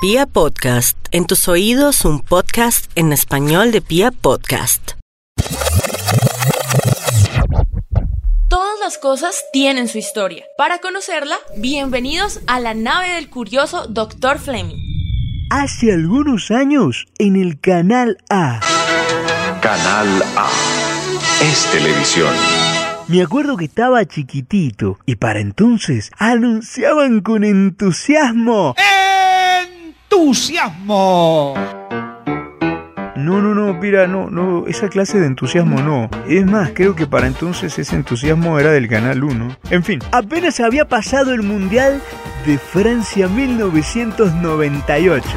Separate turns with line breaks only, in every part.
Pia Podcast, en tus oídos un podcast en español de Pia Podcast.
Todas las cosas tienen su historia. Para conocerla, bienvenidos a la nave del curioso Dr. Fleming.
Hace algunos años en el Canal A.
Canal A. Es televisión.
Me acuerdo que estaba chiquitito y para entonces anunciaban con entusiasmo.
Entusiasmo.
No, no, no, mira, no, no, esa clase de entusiasmo no. Es más, creo que para entonces ese entusiasmo era del Canal 1. En fin, apenas había pasado el Mundial de Francia 1998.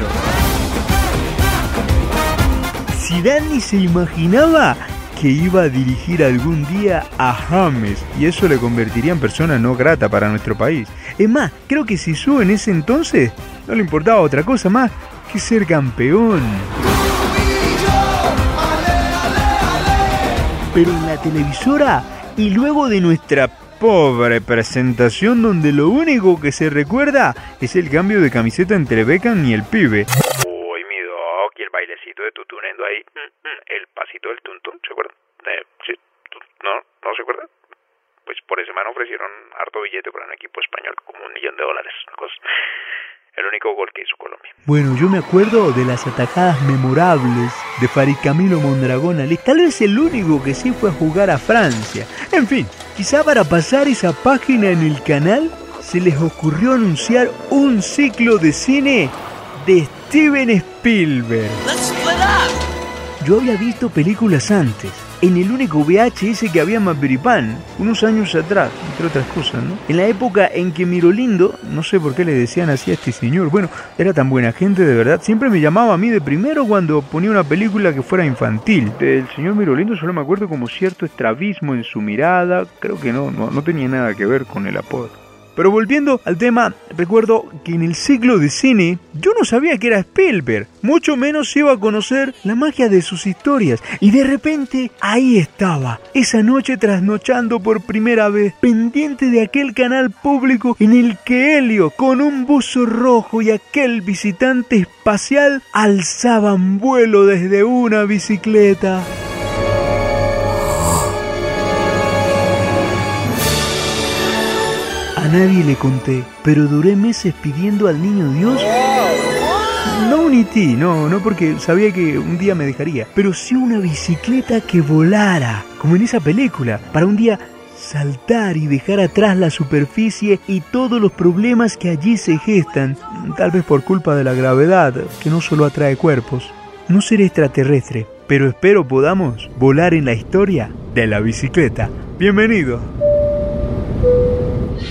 Zidane ni se imaginaba que iba a dirigir algún día a James y eso le convertiría en persona no grata para nuestro país. Es más, creo que Sisu en ese entonces no le importaba otra cosa más que ser campeón. Pero en la televisora y luego de nuestra pobre presentación donde lo único que se recuerda es el cambio de camiseta entre Beckham y el pibe.
Uy, mi doc, y el bailecito de tutunendo ahí, mm, mm, el pasito del tuntún, ¿se acuerdan? Eh, sí, ¿No? ¿No se acuerdan? Pues por ese man ofrecieron harto billete para un equipo español, como un millón de dólares. El único gol que hizo Colombia.
Bueno, yo me acuerdo de las atajadas memorables de Farid Camilo Mondragón Ali. Tal vez el único que sí fue a jugar a Francia. En fin, quizá para pasar esa página en el canal se les ocurrió anunciar un ciclo de cine de Steven Spielberg. Yo había visto películas antes, en el único VHS que había en Mapiripán, unos años atrás, entre otras cosas, ¿no? En la época en que Mirolindo, no sé por qué le decían así a este señor, bueno, era tan buena gente de verdad, siempre me llamaba a mí de primero cuando ponía una película que fuera infantil. Del señor Mirolindo solo me acuerdo como cierto estrabismo en su mirada, creo que no, no, no tenía nada que ver con el apodo. Pero volviendo al tema, recuerdo que en el ciclo de cine yo no sabía que era Spielberg, mucho menos iba a conocer la magia de sus historias. Y de repente ahí estaba, esa noche trasnochando por primera vez, pendiente de aquel canal público en el que Helio, con un buzo rojo y aquel visitante espacial, alzaban vuelo desde una bicicleta. Nadie le conté, pero duré meses pidiendo al niño Dios. No un IT, no, no porque sabía que un día me dejaría, pero sí una bicicleta que volara, como en esa película, para un día saltar y dejar atrás la superficie y todos los problemas que allí se gestan, tal vez por culpa de la gravedad, que no solo atrae cuerpos. No seré extraterrestre, pero espero podamos volar en la historia de la bicicleta. Bienvenido.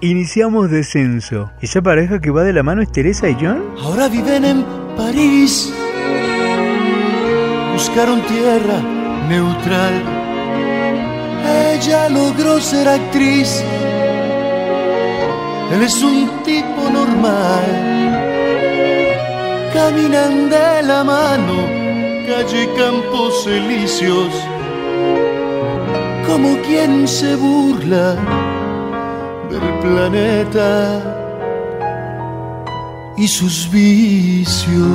Iniciamos descenso. ¿Esa pareja que va de la mano es Teresa y John?
Ahora viven en París. Buscaron tierra neutral. Ella logró ser actriz. Él es un tipo normal. Caminan de la mano, calle Campos Elíseos. Como quien se burla del planeta y sus vicios.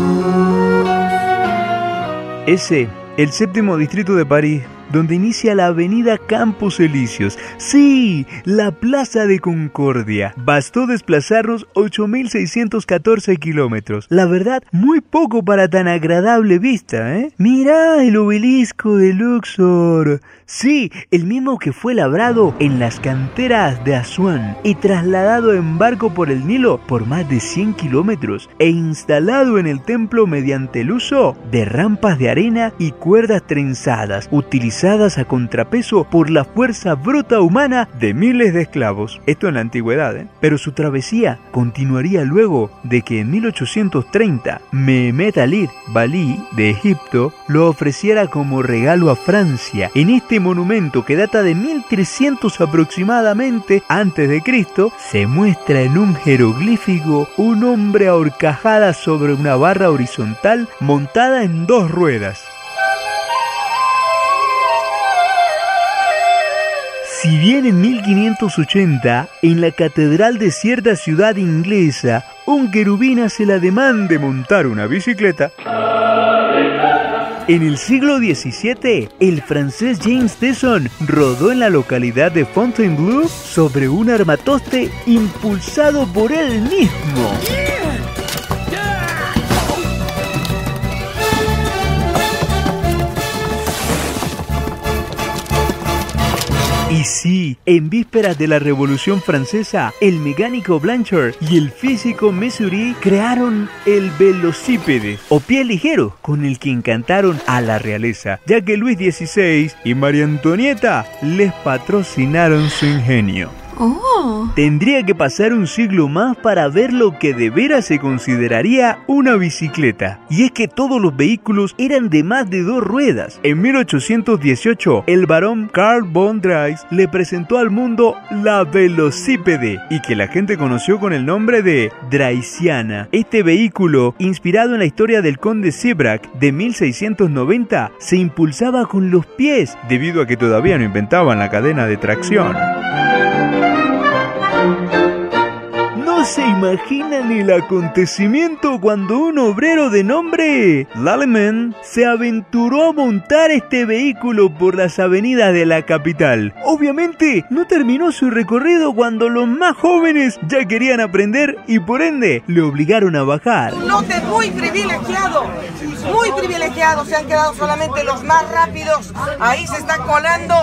Ese, el séptimo distrito de París, donde inicia la avenida Campos Elíseos. Sí, la Plaza de Concordia. Bastó desplazarnos 8.614 kilómetros. La verdad, muy poco para tan agradable vista, ¿eh? Mira el obelisco de Luxor. Sí, el mismo que fue labrado en las canteras de Asuán y trasladado en barco por el Nilo por más de 100 kilómetros e instalado en el templo mediante el uso de rampas de arena y cuerdas trenzadas, utilizando a contrapeso por la fuerza bruta humana de miles de esclavos. Esto en la antigüedad, ¿eh? Pero su travesía continuaría luego de que en 1830 Mehmet Ali Bali de Egipto lo ofreciera como regalo a Francia. En este monumento que data de 1300 aproximadamente antes de Cristo, se muestra en un jeroglífico un hombre ahorcajada sobre una barra horizontal montada en dos ruedas. Si bien en 1580, en la catedral de cierta ciudad inglesa, un querubín hace la demanda de montar una bicicleta, en el siglo XVII, el francés James Tesson rodó en la localidad de Fontainebleau sobre un armatoste impulsado por él mismo. Y sí, en vísperas de la Revolución Francesa, el mecánico Blanchard y el físico Mesury crearon el velocípede o pie ligero con el que encantaron a la realeza, ya que Luis XVI y María Antonieta les patrocinaron su ingenio.
Oh.
Tendría que pasar un siglo más para ver lo que de veras se consideraría una bicicleta. Y es que todos los vehículos eran de más de dos ruedas. En 1818, el barón Carl von Dreis le presentó al mundo la velocípede y que la gente conoció con el nombre de Dreisiana. Este vehículo, inspirado en la historia del conde Sibrak de 1690, se impulsaba con los pies debido a que todavía no inventaban la cadena de tracción. Imaginan el acontecimiento cuando un obrero de nombre Laleman se aventuró a montar este vehículo por las avenidas de la capital. Obviamente no terminó su recorrido cuando los más jóvenes ya querían aprender y por ende le obligaron a bajar.
Un lote muy privilegiado, muy privilegiado, se han quedado solamente los más rápidos, ahí se está colando.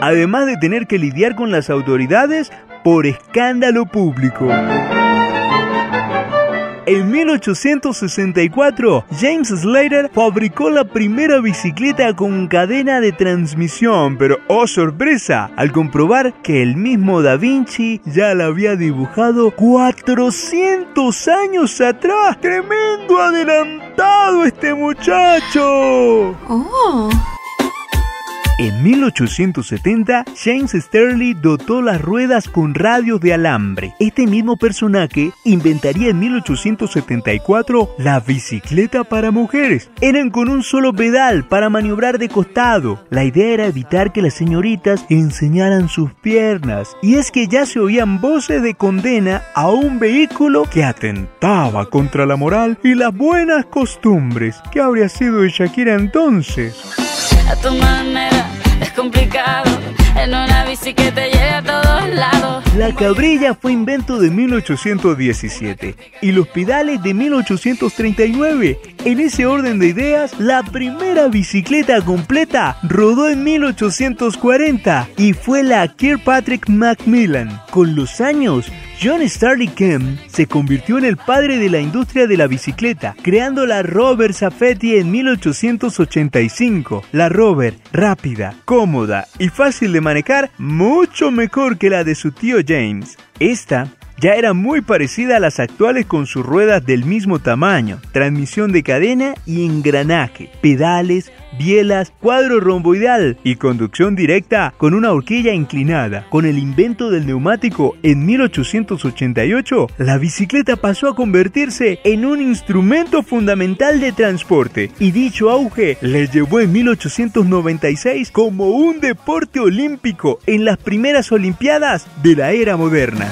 Además de tener que lidiar con las autoridades por escándalo público. En 1864, James Slater fabricó la primera bicicleta con cadena de transmisión, pero oh sorpresa, al comprobar que el mismo Da Vinci ya la había dibujado 400 años atrás. ¡Tremendo adelantado este muchacho!
Oh.
En 1870, James Sterling dotó las ruedas con radios de alambre. Este mismo personaje inventaría en 1874 la bicicleta para mujeres. Eran con un solo pedal para maniobrar de costado. La idea era evitar que las señoritas enseñaran sus piernas. Y es que ya se oían voces de condena a un vehículo que atentaba contra la moral y las buenas costumbres. ¿Qué habría sido de Shakira entonces?
Tu manera. Es complicado en una bici que a todos lados.
La cabrilla fue invento de 1817 y los pedales de 1839. En ese orden de ideas, la primera bicicleta completa rodó en 1840 y fue la Kirkpatrick Macmillan. Con los años, John Starley Kemp se convirtió en el padre de la industria de la bicicleta, creando la Rover Safety en 1885. La Rover, rápida, cómoda y fácil de manejar, mucho mejor que la de su tío James. Esta ya era muy parecida a las actuales con sus ruedas del mismo tamaño, transmisión de cadena y engranaje, pedales, bielas, cuadro romboidal y conducción directa con una horquilla inclinada. Con el invento del neumático en 1888, la bicicleta pasó a convertirse en un instrumento fundamental de transporte y dicho auge le llevó en 1896 como un deporte olímpico en las primeras Olimpiadas de la era moderna.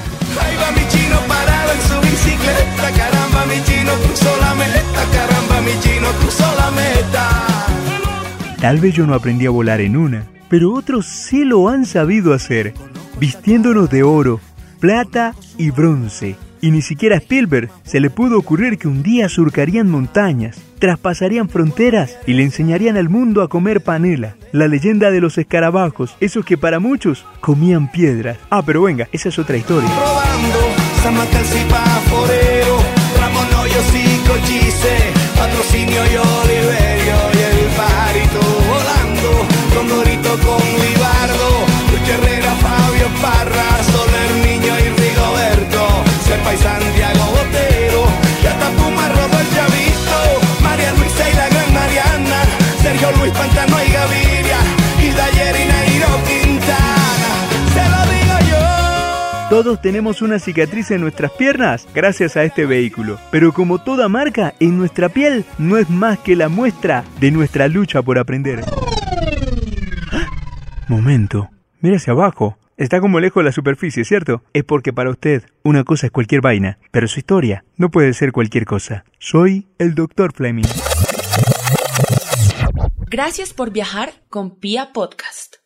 Tal vez yo no aprendí a volar en una, pero otros sí lo han sabido hacer, vistiéndonos de oro, plata y bronce. Y ni siquiera a Spielberg se le pudo ocurrir que un día surcarían montañas, traspasarían fronteras y le enseñarían al mundo a comer panela, la leyenda de los escarabajos, esos que para muchos comían piedras. Ah, pero venga, esa es otra historia.
Patrocinio
Todos tenemos una cicatriz en nuestras piernas gracias a este vehículo. Pero como toda marca, en nuestra piel no es más que la muestra de nuestra lucha por aprender. ¡Ah! Momento, mira hacia abajo. Está como lejos de la superficie, ¿cierto? Es porque para usted una cosa es cualquier vaina, pero su historia no puede ser cualquier cosa. Soy el Dr. Fleming.
Gracias por viajar con Pia Podcast.